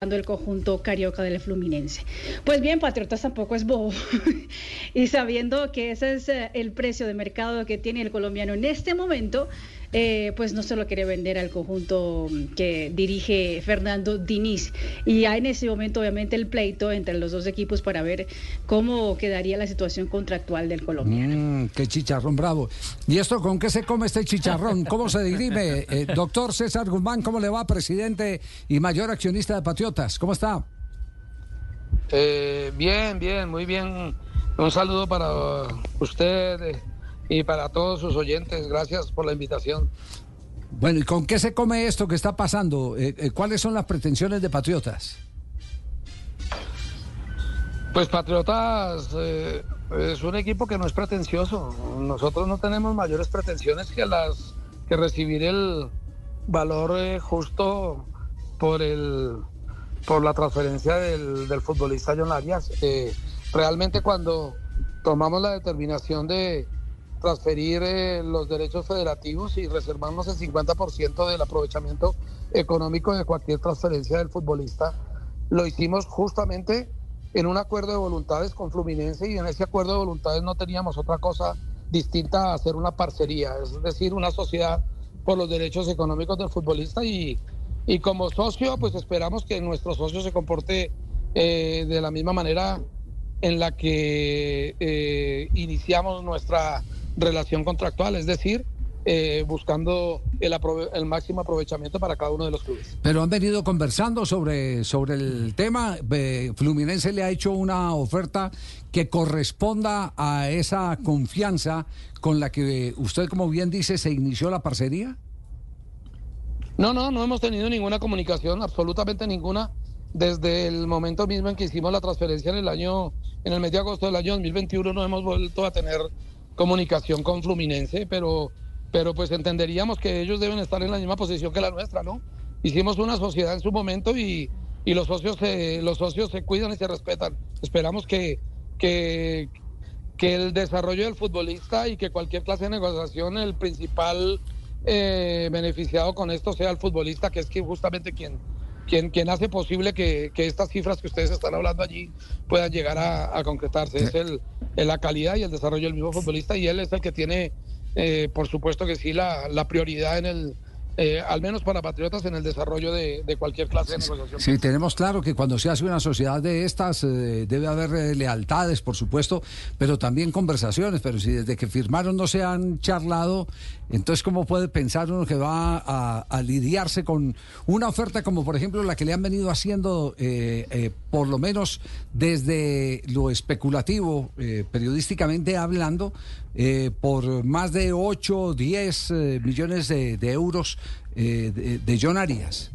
el conjunto carioca del Fluminense. Pues bien, Patriotas tampoco es bobo. y sabiendo que ese es eh, el precio de mercado que tiene el colombiano en este momento, eh, pues no se lo quiere vender al conjunto que dirige Fernando Diniz. Y hay en ese momento, obviamente, el pleito entre los dos equipos para ver cómo quedaría la situación contractual del colombiano. Mm, qué chicharrón bravo. ¿Y esto con qué se come este chicharrón? ¿Cómo se dirime? Eh, doctor César Guzmán, ¿cómo le va, presidente y mayor accionista de Patriotas? ¿Cómo está? Eh, bien, bien, muy bien. Un saludo para usted y para todos sus oyentes. Gracias por la invitación. Bueno, ¿y con qué se come esto que está pasando? Eh, eh, ¿Cuáles son las pretensiones de Patriotas? Pues Patriotas eh, es un equipo que no es pretencioso. Nosotros no tenemos mayores pretensiones que las que recibir el valor justo por el por la transferencia del, del futbolista John Arias. realmente cuando tomamos la determinación de, transferir eh, los derechos federativos y reservarnos el 50% del aprovechamiento económico de cualquier transferencia del futbolista. Lo hicimos justamente en un acuerdo de voluntades con Fluminense y en ese acuerdo de voluntades no teníamos otra cosa distinta a hacer una parcería, es decir, una sociedad por los derechos económicos del futbolista y, y como socio pues esperamos que nuestro socio se comporte eh, de la misma manera en la que eh, iniciamos nuestra relación contractual, es decir, eh, buscando el, el, máximo aprovechamiento para cada uno de los clubes. Pero han venido conversando sobre, sobre el tema. Fluminense le ha hecho una oferta que corresponda a esa confianza con la que usted, como bien dice, se inició la parcería. No, no, no hemos tenido ninguna comunicación, absolutamente ninguna, desde el momento mismo en que hicimos la transferencia en el año, en el mes de agosto del año 2021, no hemos vuelto a tener comunicación con Fluminense, pero, pero pues entenderíamos que ellos deben estar en la misma posición que la nuestra, ¿no? Hicimos una sociedad en su momento y, y los, socios se, los socios se cuidan y se respetan. Esperamos que, que, que el desarrollo del futbolista y que cualquier clase de negociación, el principal eh, beneficiado con esto sea el futbolista, que es que justamente quien, quien, quien hace posible que, que, estas cifras que ustedes están hablando allí puedan llegar a, a concretarse. Es el, la calidad y el desarrollo del mismo futbolista y él es el que tiene, eh, por supuesto que sí, la, la prioridad en el, eh, al menos para Patriotas, en el desarrollo de, de, cualquier clase de negociación. Sí, tenemos claro que cuando se hace una sociedad de estas eh, debe haber eh, lealtades, por supuesto, pero también conversaciones. Pero si desde que firmaron no se han charlado, entonces ¿cómo puede pensar uno que va a, a lidiarse con una oferta como por ejemplo la que le han venido haciendo, eh, eh, por lo menos desde lo especulativo, periodísticamente hablando, por más de 8 o 10 millones de, de euros eh, de, de, John Arias?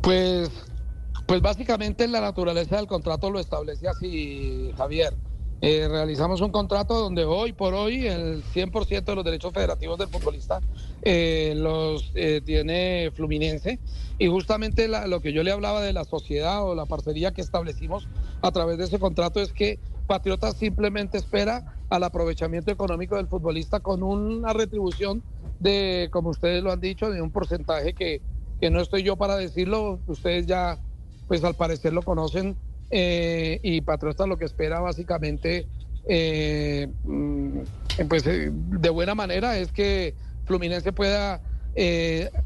Pues, pues básicamente la naturaleza del contrato lo establece así, Javier. Eh, realizamos un contrato donde hoy por hoy el 100% de los derechos federativos del futbolista eh, los eh, tiene Fluminense y justamente la, lo que yo le hablaba de la sociedad o la parcería que establecimos a través de ese contrato es que Patriotas simplemente espera al aprovechamiento económico del futbolista con una retribución de, como ustedes lo han dicho, de un porcentaje que, que no estoy yo para decirlo, ustedes ya, pues al parecer lo conocen, eh, y Patriotas lo que espera básicamente, eh, pues eh, de buena manera, es que Fluminense pueda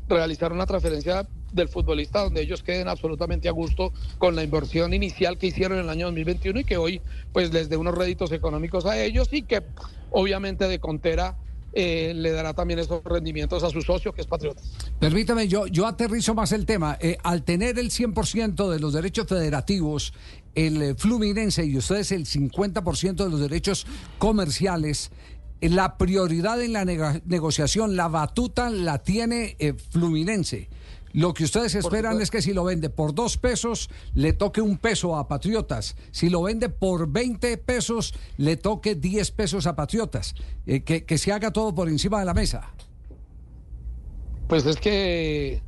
realizar una transferencia del futbolista donde ellos queden absolutamente a gusto con la inversión inicial que hicieron en el año 2021 y que hoy pues les dé unos réditos económicos a ellos y que obviamente de Contera eh, le dará también esos rendimientos a su socio, que es Patriota. Permítame, yo, yo aterrizo más el tema. Eh, al tener el 100% de los derechos federativos, el eh, Fluminense y ustedes el 50% de los derechos comerciales, eh, la prioridad en la negociación, la batuta la tiene Fluminense. Lo que ustedes esperan es que si lo vende por dos pesos, le toque un peso a Patriotas. Si lo vende por 20 pesos, le toque 10 pesos a Patriotas. Eh, que, que, se haga todo por encima de la mesa. Pues es que,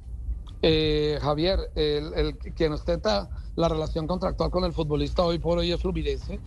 eh, Javier, el, el, quien ostenta la relación contractual con el futbolista hoy por hoy es Fluminense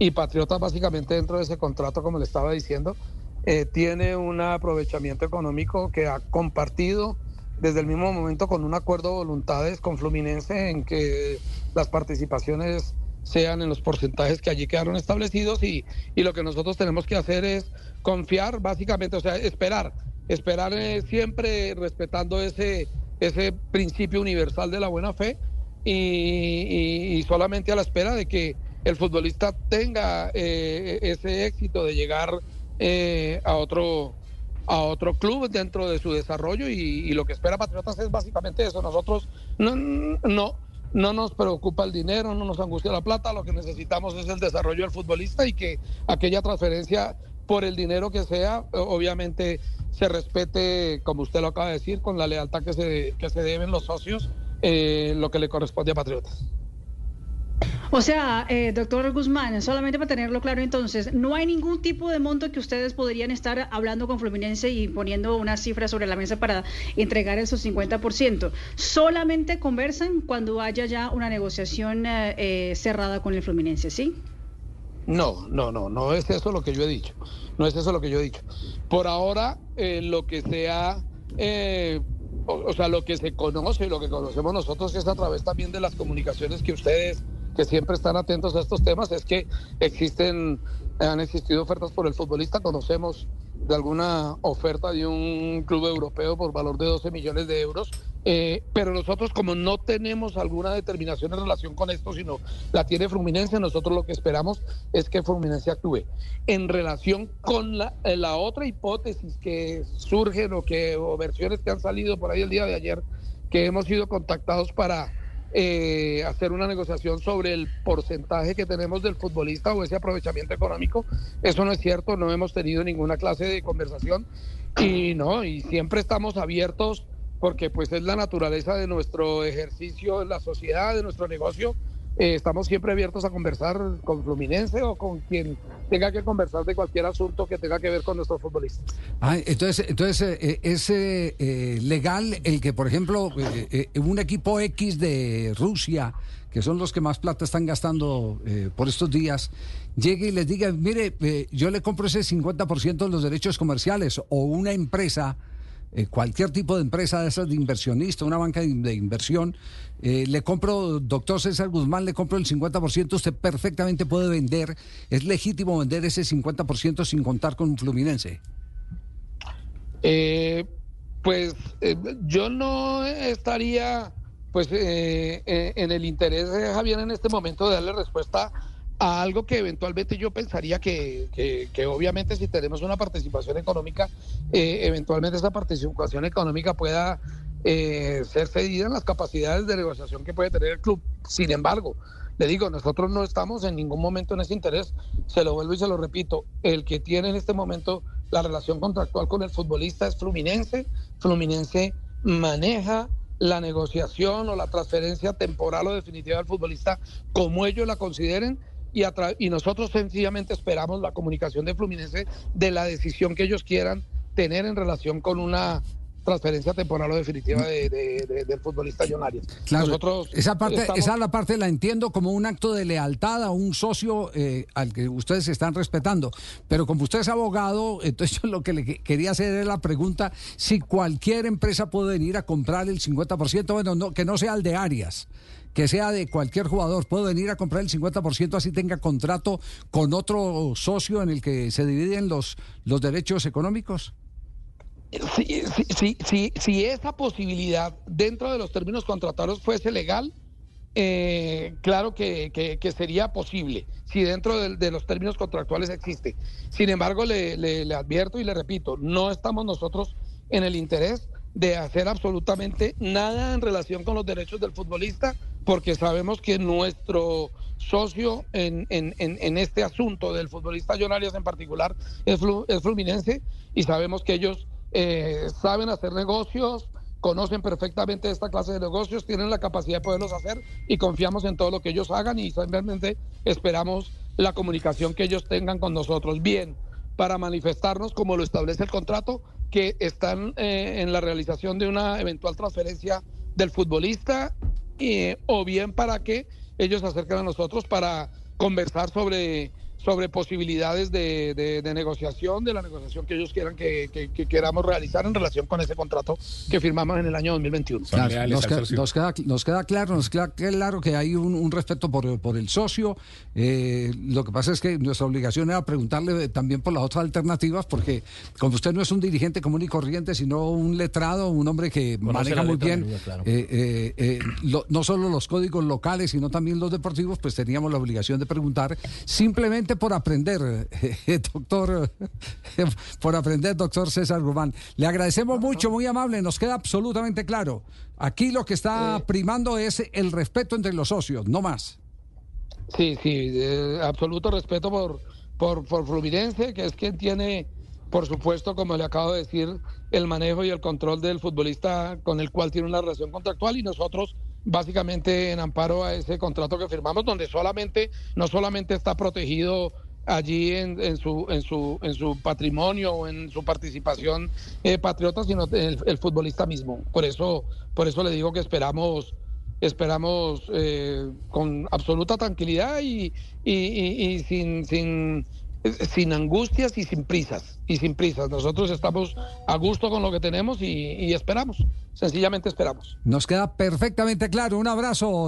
y Patriotas básicamente dentro de ese contrato, como le estaba diciendo, eh, tiene un aprovechamiento económico que ha compartido desde el mismo momento con un acuerdo de voluntades con Fluminense en que las participaciones sean en los porcentajes que allí quedaron establecidos y, y lo que nosotros tenemos que hacer es confiar básicamente, o sea, esperar, esperar eh, siempre respetando ese, ese principio universal de la buena fe y, solamente a la espera de que el futbolista tenga eh, ese éxito de llegar eh, a otro a otro club dentro de su desarrollo y, lo que espera Patriotas es básicamente eso. Nosotros no, no, no nos preocupa el dinero, no nos angustia la plata, lo que necesitamos es el desarrollo del futbolista y que aquella transferencia por el dinero que sea, obviamente se respete, como usted lo acaba de decir, con la lealtad que se, que se deben los socios, eh, lo que le corresponde a Patriotas. O sea, eh, doctor Guzmán, solamente para tenerlo claro entonces, no hay ningún tipo de monto que ustedes podrían estar hablando con Fluminense y poniendo una cifra sobre la mesa para entregar esos 50%. Solamente conversan cuando haya ya una negociación eh, eh, cerrada con el Fluminense, ¿sí? No, no, no, no es eso lo que yo he dicho. No es eso lo que yo he dicho. Por ahora, lo que sea o, sea, lo que se conoce y lo que conocemos nosotros es a través también de las comunicaciones que ustedes que siempre están atentos a estos temas es que existen, han existido ofertas por el futbolista, conocemos de alguna oferta de un club europeo por valor de 12 millones de euros, eh, pero nosotros como no tenemos alguna determinación en relación con esto, sino la tiene Fluminense, nosotros lo que esperamos es que Fluminense actúe. En relación con la, la otra hipótesis que surgen o, que, o versiones que han salido por ahí el día de ayer, que hemos sido contactados para eh, hacer una negociación sobre el porcentaje que tenemos del futbolista o ese aprovechamiento económico. Eso no es cierto, no hemos tenido ninguna clase de conversación y no, y siempre estamos abiertos porque pues es la naturaleza de nuestro ejercicio la sociedad, de nuestro negocio. Eh, estamos siempre abiertos a conversar con Fluminense o con quien tenga que conversar de cualquier asunto que tenga que ver con nuestros futbolistas. Ah, entonces, entonces eh, ¿es eh, legal el que, por ejemplo, eh, un equipo X de Rusia, que son los que más plata están gastando por estos días, llegue y les diga, mire, yo le compro ese 50% de los derechos comerciales o una empresa eh, cualquier tipo de empresa de esas de inversionista, una banca de, inversión, eh, le compro, doctor César Guzmán, le compro el 50%, usted perfectamente puede vender, es legítimo vender ese 50% sin contar con un fluminense. Eh, pues yo no estaría pues en el interés Javier en este momento de darle respuesta a algo que eventualmente yo pensaría que, que, obviamente si tenemos una participación económica, eh, eventualmente esa participación económica pueda eh, ser cedida en las capacidades de negociación que puede tener el club. Sin embargo, le digo, nosotros no estamos en ningún momento en ese interés, se lo vuelvo y se lo repito, el que tiene en este momento la relación contractual con el futbolista es Fluminense, Fluminense maneja la negociación o la transferencia temporal o definitiva del futbolista como ellos la consideren y, y nosotros sencillamente esperamos la comunicación de Fluminense de la decisión que ellos quieran tener en relación con una transferencia temporal o definitiva de, del futbolista Millonarios. Nosotros esa parte, esa la parte la entiendo como un acto de lealtad a un socio eh, al que ustedes están respetando. Pero como usted es abogado, entonces yo lo que le quería hacer es la pregunta si cualquier empresa puede venir a comprar el 50%, bueno, no, que no sea el de Arias que sea de cualquier jugador, ¿puedo venir a comprar el 50% así tenga contrato con otro socio en el que se dividen los, los derechos económicos? Si, si, si, si, esa posibilidad dentro de los términos contratados fuese legal, eh, claro que, que, sería posible, si dentro de, los términos contractuales existe. Sin embargo, le advierto y le repito, no estamos nosotros en el interés de hacer absolutamente nada en relación con los derechos del futbolista, porque sabemos que nuestro socio en, este asunto del futbolista Jonarias en particular es, Fluminense y sabemos que ellos eh, saben hacer negocios, conocen perfectamente esta clase de negocios, tienen la capacidad de poderlos hacer y confiamos en todo lo que ellos hagan y simplemente esperamos la comunicación que ellos tengan con nosotros. Bien, para manifestarnos, como lo establece el contrato, que están eh, en la realización de una eventual transferencia del futbolista o bien para que ellos se acerquen a nosotros para conversar sobre sobre posibilidades de, negociación, de la negociación que ellos quieran que, queramos realizar en relación con ese contrato que firmamos en el año 2021. nos, queda, nos, queda, nos, queda, claro, nos queda claro que hay un, respeto por, por, el socio. Eh, lo que pasa es que nuestra obligación era preguntarle también por las otras alternativas, porque como usted no es un dirigente común y corriente, sino un letrado, un hombre que maneja muy bien eh, eh, no solo los códigos locales, sino también los deportivos, pues teníamos la obligación de preguntar simplemente por aprender, eh, doctor, por aprender, doctor César Guzmán. Le agradecemos mucho, muy amable, nos queda absolutamente claro. Aquí lo que está primando es el respeto entre los socios, no más. Sí, sí, absoluto respeto por, por, por Fluminense, que es quien tiene, por supuesto, como le acabo de decir, el manejo y el control del futbolista con el cual tiene una relación contractual y nosotros básicamente en amparo a ese contrato que firmamos, donde solamente, no solamente está protegido allí en, su, en, su, en su patrimonio o en su participación eh, patriota, sino el, futbolista mismo. Por eso, por eso le digo que esperamos esperamos eh, con absoluta tranquilidad y, y sin, sin sin angustias y sin prisas. Y sin prisas. Nosotros estamos a gusto con lo que tenemos y, y esperamos. Sencillamente esperamos. Nos queda perfectamente claro. Un abrazo.